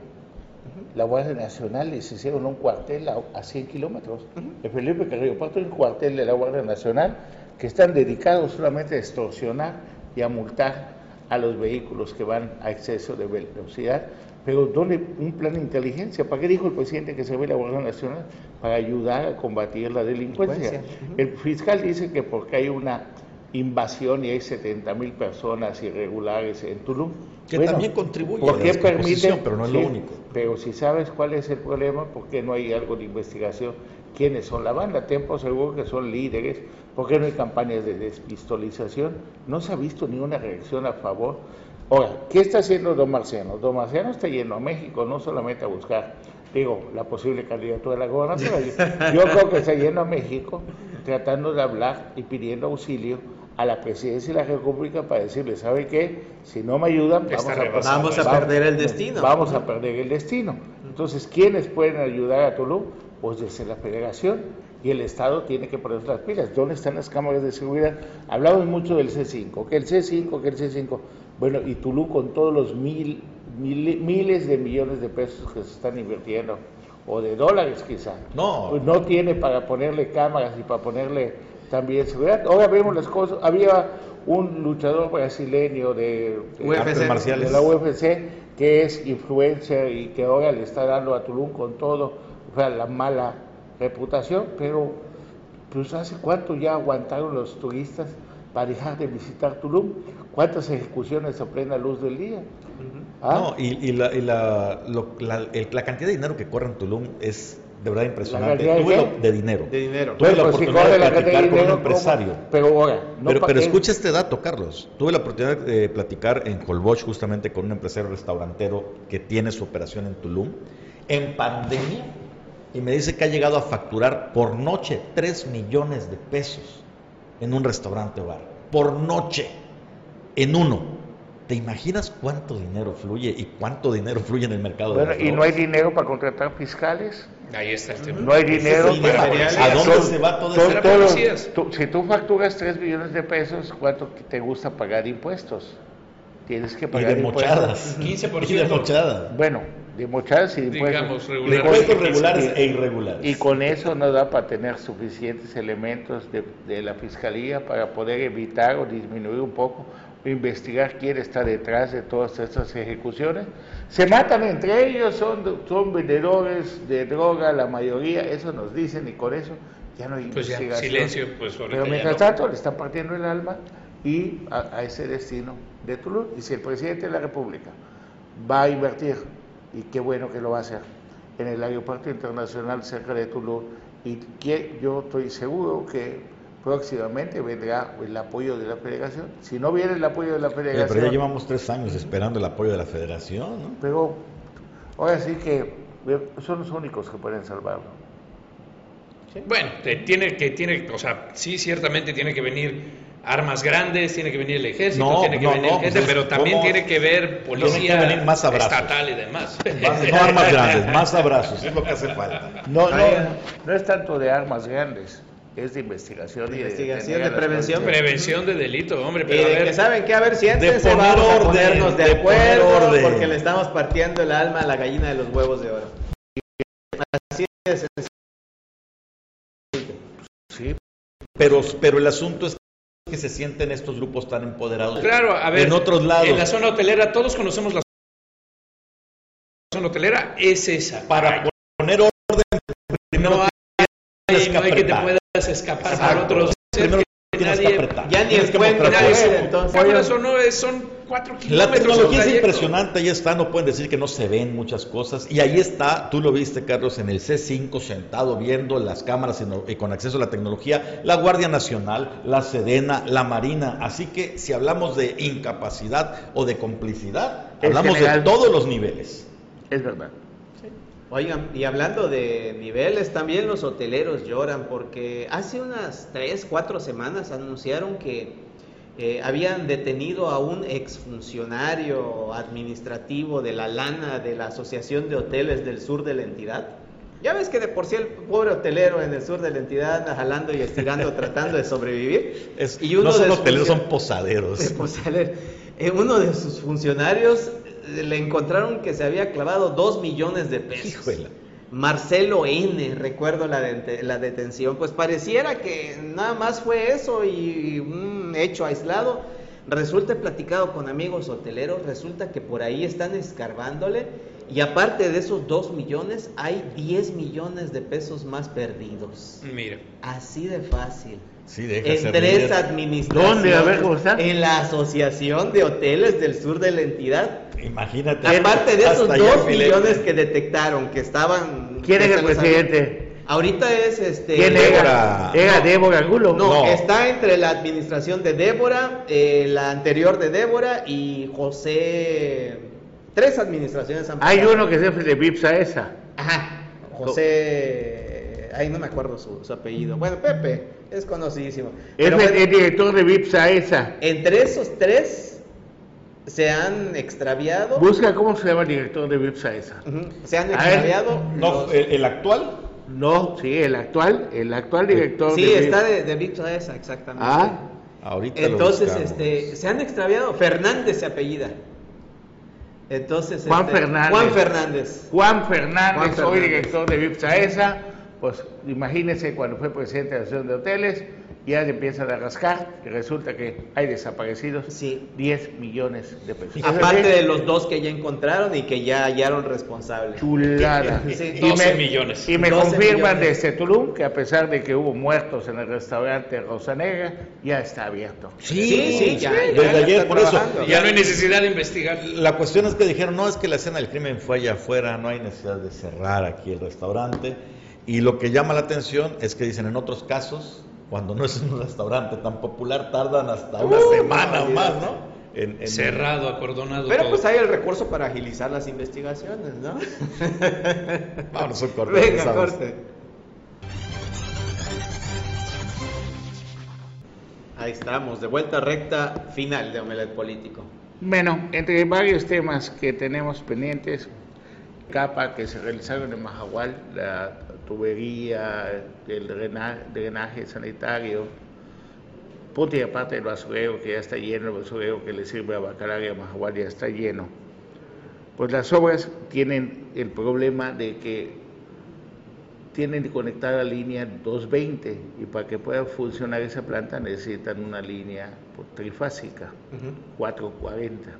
[SPEAKER 1] La Guardia Nacional les hicieron un cuartel a, 100 kilómetros. En Felipe Carrillo hay un cuartel de la Guardia Nacional que están dedicados solamente a extorsionar y a multar a los vehículos que van a exceso de velocidad. Pero ¿dónde un plan de inteligencia? ¿Para qué dijo el presidente que se ve la Guardia Nacional? Para ayudar a combatir la delincuencia. El fiscal dice que porque hay una invasión y hay 70 mil personas irregulares en Tulum.
[SPEAKER 11] Que también contribuye a
[SPEAKER 1] la permite,
[SPEAKER 11] pero no es lo único.
[SPEAKER 1] Pero si sabes cuál es el problema, ¿por qué no hay algo de investigación? ¿Quiénes son la banda? Tempo seguro que son líderes. ¿Por qué no hay campañas de despistolización? No se ha visto ni una reacción a favor. Ahora, ¿qué está haciendo Don Marciano? Don Marciano está yendo a México no solamente a buscar, digo, la posible candidatura de la gobernación. Yo creo que está yendo a México tratando de hablar y pidiendo auxilio a la presidencia de la República para decirle, ¿sabe qué? Si no me ayudan,
[SPEAKER 4] vamos a, perder el destino.
[SPEAKER 1] Vamos a perder el destino. Entonces, ¿quiénes pueden ayudar a Tulum? Pues desde la federación y el Estado tiene que poner las pilas. ¿Dónde están las cámaras de seguridad? Hablamos mucho del C5, que el C5, que el C5. Bueno, y Tulum con todos los mil, miles de millones de pesos que se están invirtiendo, o de dólares quizá,
[SPEAKER 11] no,
[SPEAKER 1] pues no tiene para ponerle cámaras y para ponerle también seguridad. Ahora vemos las cosas. Había un luchador brasileño de, de, la UFC que es influencer y que ahora le está dando a Tulum con todo, o sea, la mala reputación, pero pues hace cuánto ya aguantaron los turistas para dejar de visitar Tulum, cuántas ejecuciones se plena luz del día.
[SPEAKER 11] ¿Ah? No, y, la, la, la, cantidad de dinero que corre en Tulum es de verdad impresionante. Tuve de, dinero.
[SPEAKER 4] De dinero.
[SPEAKER 11] Tuve la oportunidad de, platicar con un empresario.
[SPEAKER 1] Pero
[SPEAKER 11] pero, pero escucha este dato, Carlos. Tuve la oportunidad de platicar en Holbox justamente con un empresario restaurantero que tiene su operación en Tulum en pandemia y me dice que ha llegado a facturar por noche 3 millones de pesos en un restaurante o bar. Por noche. En uno. ¿Te imaginas cuánto dinero fluye y cuánto dinero fluye en el mercado?
[SPEAKER 1] Bueno, ¿y no hay dinero para contratar fiscales?
[SPEAKER 2] Ahí está el tema.
[SPEAKER 1] No hay dinero para...
[SPEAKER 11] ¿A dónde se va todo?
[SPEAKER 1] Si tú facturas 3 millones de pesos, ¿cuánto te gusta pagar impuestos? Tienes que pagar
[SPEAKER 11] y de mochadas.
[SPEAKER 2] 15%.
[SPEAKER 11] Y de mochadas.
[SPEAKER 1] Bueno, de mochadas y de
[SPEAKER 2] impuestos.
[SPEAKER 11] Digamos, impuestos regulares e irregulares.
[SPEAKER 1] Y con eso no da para tener suficientes elementos de, de la fiscalía para poder evitar o disminuir un poco investigar quién está detrás de todas estas ejecuciones. Se matan entre ellos, son, son vendedores de droga, la mayoría, eso nos dicen y con eso ya no hay
[SPEAKER 2] pues investigación. silencio, pues
[SPEAKER 1] Pero mientras tanto le están partiendo el alma y a, ese destino de Tulum. Y si el presidente de la República va a invertir, y qué bueno que lo va a hacer, en el aeropuerto internacional cerca de Tulum y que yo estoy seguro que próximamente vendrá el apoyo de la federación. Si no viene el apoyo de la federación...
[SPEAKER 11] pero ya llevamos tres años esperando el apoyo de la federación, ¿no?
[SPEAKER 1] Pero ahora sí que son los únicos que pueden salvarlo.
[SPEAKER 2] Bueno, tiene que, tiene, o sea, sí, ciertamente tiene que venir armas grandes, tiene que venir el ejército, tiene que venir el pues pero también tiene que ver policía
[SPEAKER 11] más
[SPEAKER 2] estatal y demás.
[SPEAKER 11] no armas grandes, más abrazos, es lo que hace falta.
[SPEAKER 1] No, no, no es tanto de armas grandes, es de investigación,
[SPEAKER 4] y investigación de, prevención.
[SPEAKER 2] Prevención de delito, hombre.
[SPEAKER 4] Pero a ver, que saben que a ver, siéntense, de poner vamos orden, de, acuerdo, porque le estamos partiendo el alma a la gallina de los huevos de oro. Así es.
[SPEAKER 11] Sí. Pero, pero el asunto es que se sienten estos grupos tan empoderados.
[SPEAKER 2] Claro, a ver,
[SPEAKER 11] en otros lados.
[SPEAKER 2] En la zona hotelera, todos conocemos la zona hotelera, es esa.
[SPEAKER 11] Para poner orden,
[SPEAKER 2] primero no hay, no hay que te puedas escapar por otros.
[SPEAKER 11] Primero tienes que apretar.
[SPEAKER 4] Ya ni.
[SPEAKER 2] Entonces, eso no es, son cuatro kilómetros.
[SPEAKER 11] La tecnología es impresionante, ahí está, no pueden decir que no se ven muchas cosas. Y ahí está, tú lo viste, Carlos, en el C5 sentado viendo las cámaras y con acceso a la tecnología, la Guardia Nacional, la Sedena, la Marina. Así que si hablamos de incapacidad o de complicidad, hablamos de todos los niveles.
[SPEAKER 1] Es verdad.
[SPEAKER 4] Oigan, y hablando de niveles, también los hoteleros lloran porque hace unas tres, cuatro semanas anunciaron que eh, habían detenido a un exfuncionario administrativo de la lana de la Asociación de Hoteles del Sur de la entidad. Ya ves que de por sí el pobre hotelero en el sur de la entidad anda jalando y estirando tratando de sobrevivir.
[SPEAKER 11] y uno no son hoteleros, son posaderos.
[SPEAKER 4] Eh, uno de sus funcionarios le encontraron que se había clavado dos millones de pesos. Marcelo N, recuerdo la, la detención. Pues pareciera que nada más fue eso y un hecho aislado. Resulta platicado con amigos hoteleros, resulta que por ahí están escarbándole y aparte de esos dos millones hay 10 millones de pesos más perdidos.
[SPEAKER 2] Mira.
[SPEAKER 4] Así de fácil.
[SPEAKER 11] Sí,
[SPEAKER 4] en tres administraciones. ¿Dónde? A ver cómo está. En la Asociación de Hoteles del Sur de la entidad.
[SPEAKER 11] Imagínate.
[SPEAKER 4] Aparte de esos dos millones que detectaron que estaban.
[SPEAKER 1] ¿Quién es el presidente?
[SPEAKER 4] Ahorita es este.
[SPEAKER 1] ¿Quién era? ¿Era Débora Angulo?
[SPEAKER 4] No, está entre la administración de Débora, eh, la anterior de Débora y José. Tres administraciones
[SPEAKER 1] han Hay uno que es de Vipsa esa.
[SPEAKER 4] Ajá. José. Ahí no me acuerdo su, apellido. Bueno, Pepe, es conocidísimo.
[SPEAKER 1] Es el, director de Vipsa esa.
[SPEAKER 4] Entre esos tres se han extraviado.
[SPEAKER 1] Busca cómo se llama el director de Vipsa esa.
[SPEAKER 4] Se han extraviado.
[SPEAKER 11] No, el, actual.
[SPEAKER 1] No, sí, el actual, el actual director.
[SPEAKER 4] Sí, está de, de Vipsa esa, exactamente.
[SPEAKER 1] Ah,
[SPEAKER 11] ahorita.
[SPEAKER 4] Entonces, este, se han extraviado. Fernández se apellida. Entonces,
[SPEAKER 1] Juan
[SPEAKER 4] este,
[SPEAKER 1] Fernández.
[SPEAKER 4] Juan Fernández.
[SPEAKER 1] Juan Fernández, hoy director de Vipsa esa. Pues imagínense cuando fue presidente de la Asociación de Hoteles ya se empiezan a rascar y resulta que hay desaparecidos
[SPEAKER 4] sí.
[SPEAKER 1] 10 millones de pesos.
[SPEAKER 4] Aparte de los dos que ya encontraron y que ya hallaron responsables.
[SPEAKER 1] Chulada.
[SPEAKER 2] Sí, 12 millones.
[SPEAKER 1] Y me confirman desde Tulum que a pesar de que hubo muertos en el restaurante Rosanega, ya está abierto.
[SPEAKER 11] Sí, sí, ya, Desde ayer, por eso.
[SPEAKER 2] Ya no hay necesidad de investigar.
[SPEAKER 11] La cuestión es que dijeron, no, es que la escena del crimen fue allá afuera, no hay necesidad de cerrar aquí el restaurante. Y lo que llama la atención es que dicen en otros casos cuando no es un restaurante tan popular, tardan hasta una uh, semana o más, ¿no?
[SPEAKER 2] En, Cerrado, acordonado.
[SPEAKER 4] Pero pues hay el recurso para agilizar las investigaciones, ¿no?
[SPEAKER 11] Vamos a un corte.
[SPEAKER 4] Venga, corte. Ahí estamos, de vuelta recta final de Omelet Político.
[SPEAKER 1] Bueno, entre varios temas que tenemos pendientes, capa que se realizaron en Majahual, la tubería, el drenaje, sanitario, punto y aparte del basurero que ya está lleno, el basurero que le sirve a Bacalar y a Majahual ya está lleno. Pues las obras tienen el problema de que tienen que conectar la línea 220 y para que pueda funcionar esa planta necesitan una línea trifásica, 440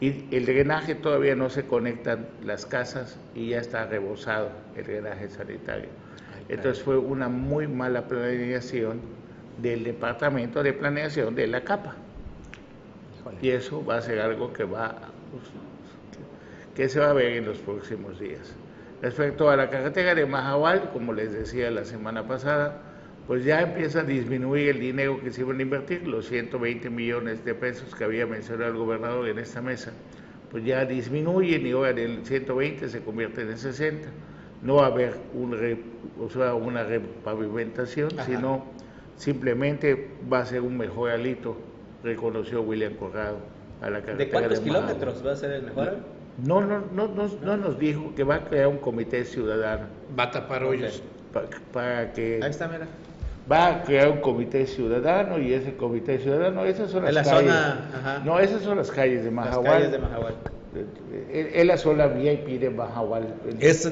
[SPEAKER 1] y el drenaje todavía no se conectan las casas y ya está rebosado el drenaje sanitario. Entonces fue una muy mala planeación del departamento de planeación de la capa. Y eso va a ser algo que va que se va a ver en los próximos días. Respecto a la carretera de Mahahual, como les decía la semana pasada, pues ya empieza a disminuir el dinero que se iban a invertir, los 120 millones de pesos que había mencionado el gobernador en esta mesa, pues ya disminuyen y ahora el 120 se convierte en 60. No va a haber un o sea, una repavimentación, sino simplemente va a ser un mejor alito, reconoció William Corrado a la carretera.
[SPEAKER 4] ¿De cuántos kilómetros va a ser el mejor?
[SPEAKER 1] No, no, no, no, no, nos dijo que va a crear un comité ciudadano.
[SPEAKER 2] Va a tapar hoyos.
[SPEAKER 1] Para, que...
[SPEAKER 4] Ahí está, mira.
[SPEAKER 1] Va a crear un comité ciudadano y ese comité ciudadano, esas son las
[SPEAKER 4] la
[SPEAKER 1] calles.
[SPEAKER 4] Zona,
[SPEAKER 1] No, esas son las calles de Mahahual.
[SPEAKER 4] Las calles de Mahahual.
[SPEAKER 1] Es la sola VIP de Mahahual.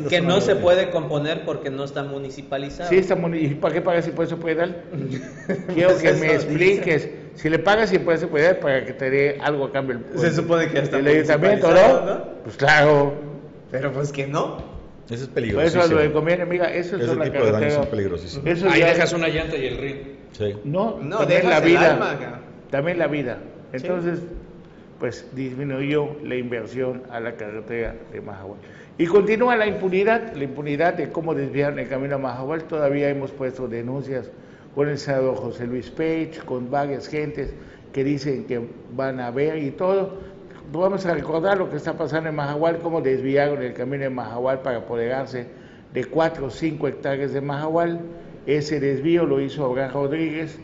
[SPEAKER 4] que no se puede componer porque no está municipalizado.
[SPEAKER 1] Sí, está municipalizado. ¿Para qué pagas impuesto predial? Quiero que me expliques. Si le pagas impuesto predial para que te dé algo a cambio.
[SPEAKER 4] El, se supone que está
[SPEAKER 1] el ayuntamiento, ¿no? Pues claro.
[SPEAKER 4] Pero pues que no.
[SPEAKER 11] Eso es peligroso.
[SPEAKER 1] Eso le conviene, amiga. Eso es
[SPEAKER 11] Ese tipo de daños son peligrosísimos.
[SPEAKER 2] Eso Ahí dejas una llanta y el río.
[SPEAKER 11] Sí.
[SPEAKER 1] No,
[SPEAKER 4] no
[SPEAKER 1] también la vida. Alma, también la vida. Entonces, sí. pues disminuyó la inversión a la carretera de Mahahual. Y continúa la impunidad, la impunidad de cómo desviaron el camino a Mahahual. Todavía hemos puesto denuncias con el senador José Luis Page, con varias gentes que dicen que van a ver y todo vamos a recordar lo que está pasando en Mahahual, cómo desviaron el camino de Mahahual para apoderarse de 4 o 5 hectáreas de Mahahual. Ese desvío lo hizo Abraham Rodríguez,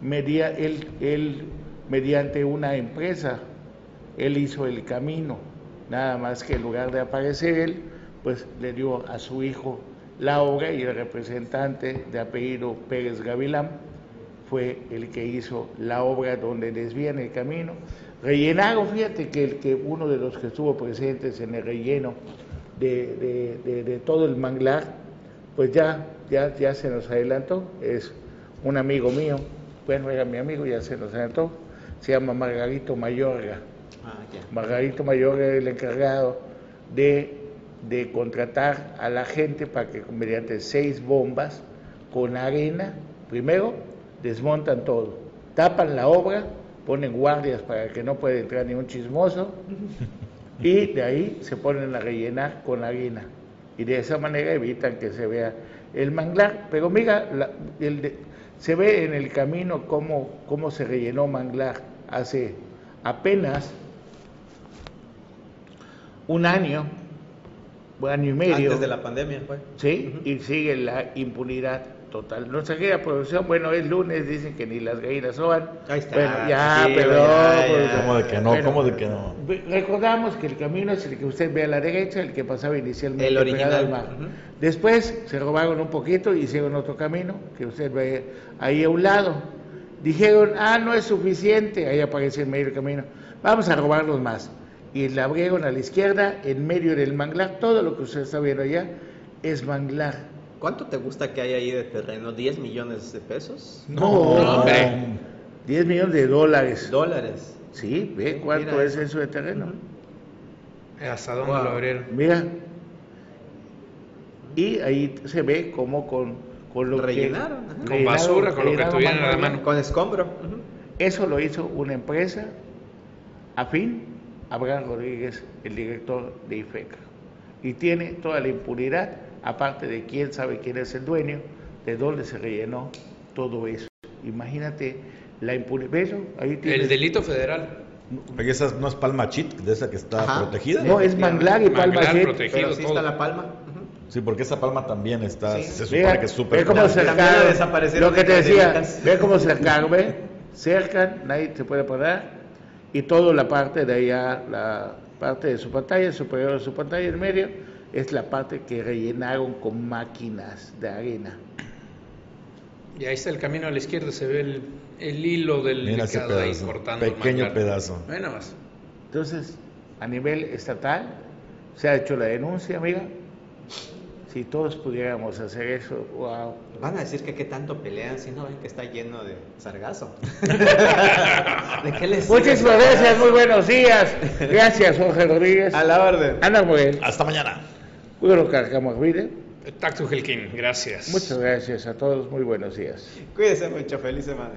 [SPEAKER 1] media, él, él, mediante una empresa, él hizo el camino, nada más que en lugar de aparecer él, pues le dio a su hijo la obra y el representante de apellido Pérez Gavilán fue el que hizo la obra donde desvían el camino rellenaron, fíjate que, el, que uno de los que estuvo presentes en el relleno de, de, todo el manglar, pues ya, ya, ya se nos adelantó, es un amigo mío, bueno, era mi amigo, ya se nos adelantó, se llama Margarito Mayorga. Ah, Margarito Mayorga es el encargado de, de contratar a la gente para que mediante seis bombas con arena, primero desmontan todo, tapan la obra, ponen guardias para que no pueda entrar ni un chismoso y de ahí se ponen a rellenar con harina y de esa manera evitan que se vea el manglar. Pero mira, se ve en el camino cómo, cómo se rellenó manglar hace apenas un año, un año y medio.
[SPEAKER 4] Antes de la pandemia fue.
[SPEAKER 1] Sí, y sigue la impunidad total. Nuestra querida producción, bueno, es lunes, dicen que ni las gallinas soban.
[SPEAKER 4] Ahí está.
[SPEAKER 1] Bueno, ya, pero...
[SPEAKER 11] ¿Cómo de que no? ¿Cómo de que no?
[SPEAKER 1] Recordamos que el camino es el que usted ve a la derecha, el que pasaba inicialmente
[SPEAKER 4] el original.
[SPEAKER 1] al mar. Después se robaron un poquito y hicieron otro camino, que usted ve ahí a un lado. Dijeron, ah, no es suficiente, ahí aparece en medio del camino, vamos a robarlos más. Y la abrieron a la izquierda, en medio del manglar, todo lo que usted está viendo allá es manglar
[SPEAKER 4] ¿Cuánto te gusta que hay ahí de terreno? ¿10 millones de pesos?
[SPEAKER 1] No, hombre. 10 millones de dólares.
[SPEAKER 4] ¿Dólares?
[SPEAKER 1] Sí, ve cuánto es eso de terreno.
[SPEAKER 2] ¿Hasta dónde lo abrieron?
[SPEAKER 1] Mira. Y ahí se ve como con, con lo
[SPEAKER 4] rellenaron,
[SPEAKER 2] que... Con basura, con lo que tuvieron en la mano.
[SPEAKER 4] Con escombro.
[SPEAKER 1] Eso lo hizo una empresa afín Abraham Rodríguez, el director de IFECA. Y tiene toda la impunidad aparte de quién sabe quién es el dueño, de dónde se rellenó todo eso. Imagínate la impunidad.
[SPEAKER 2] El delito federal.
[SPEAKER 11] Porque esa no es palma chit, de esa que está protegida.
[SPEAKER 1] No, es manglar y palma chit.
[SPEAKER 4] Pero sí está la palma.
[SPEAKER 11] Sí, porque esa palma también está, se supone que es súper...
[SPEAKER 1] Ve cómo cercaron, lo que te decía, ve cómo cercaron, ve, cercan, nadie se puede parar, y toda la parte de allá, la parte de su pantalla, superior de su pantalla, en medio, es la parte que rellenaron con máquinas de arena.
[SPEAKER 2] Y ahí está el camino a la izquierda, se ve el, el hilo del
[SPEAKER 11] Mira ese pedazo,
[SPEAKER 2] cortando.
[SPEAKER 11] Pequeño pedazo.
[SPEAKER 2] Bueno, más.
[SPEAKER 1] Entonces, a nivel estatal, se ha hecho la denuncia, amiga. Si todos pudiéramos hacer eso, wow.
[SPEAKER 4] Van a decir que qué tanto pelean si no ven que está lleno de sargazo.
[SPEAKER 1] ¿De qué les Muchísimas gracias, muy buenos días. Gracias, Jorge Rodríguez.
[SPEAKER 4] A la orden.
[SPEAKER 1] Ana Morel.
[SPEAKER 11] Hasta mañana.
[SPEAKER 1] Cuídalo, cargamos,
[SPEAKER 2] Tacto Gelkin, gracias.
[SPEAKER 1] Muchas gracias a todos, muy buenos días.
[SPEAKER 4] Cuídense mucho, feliz semana.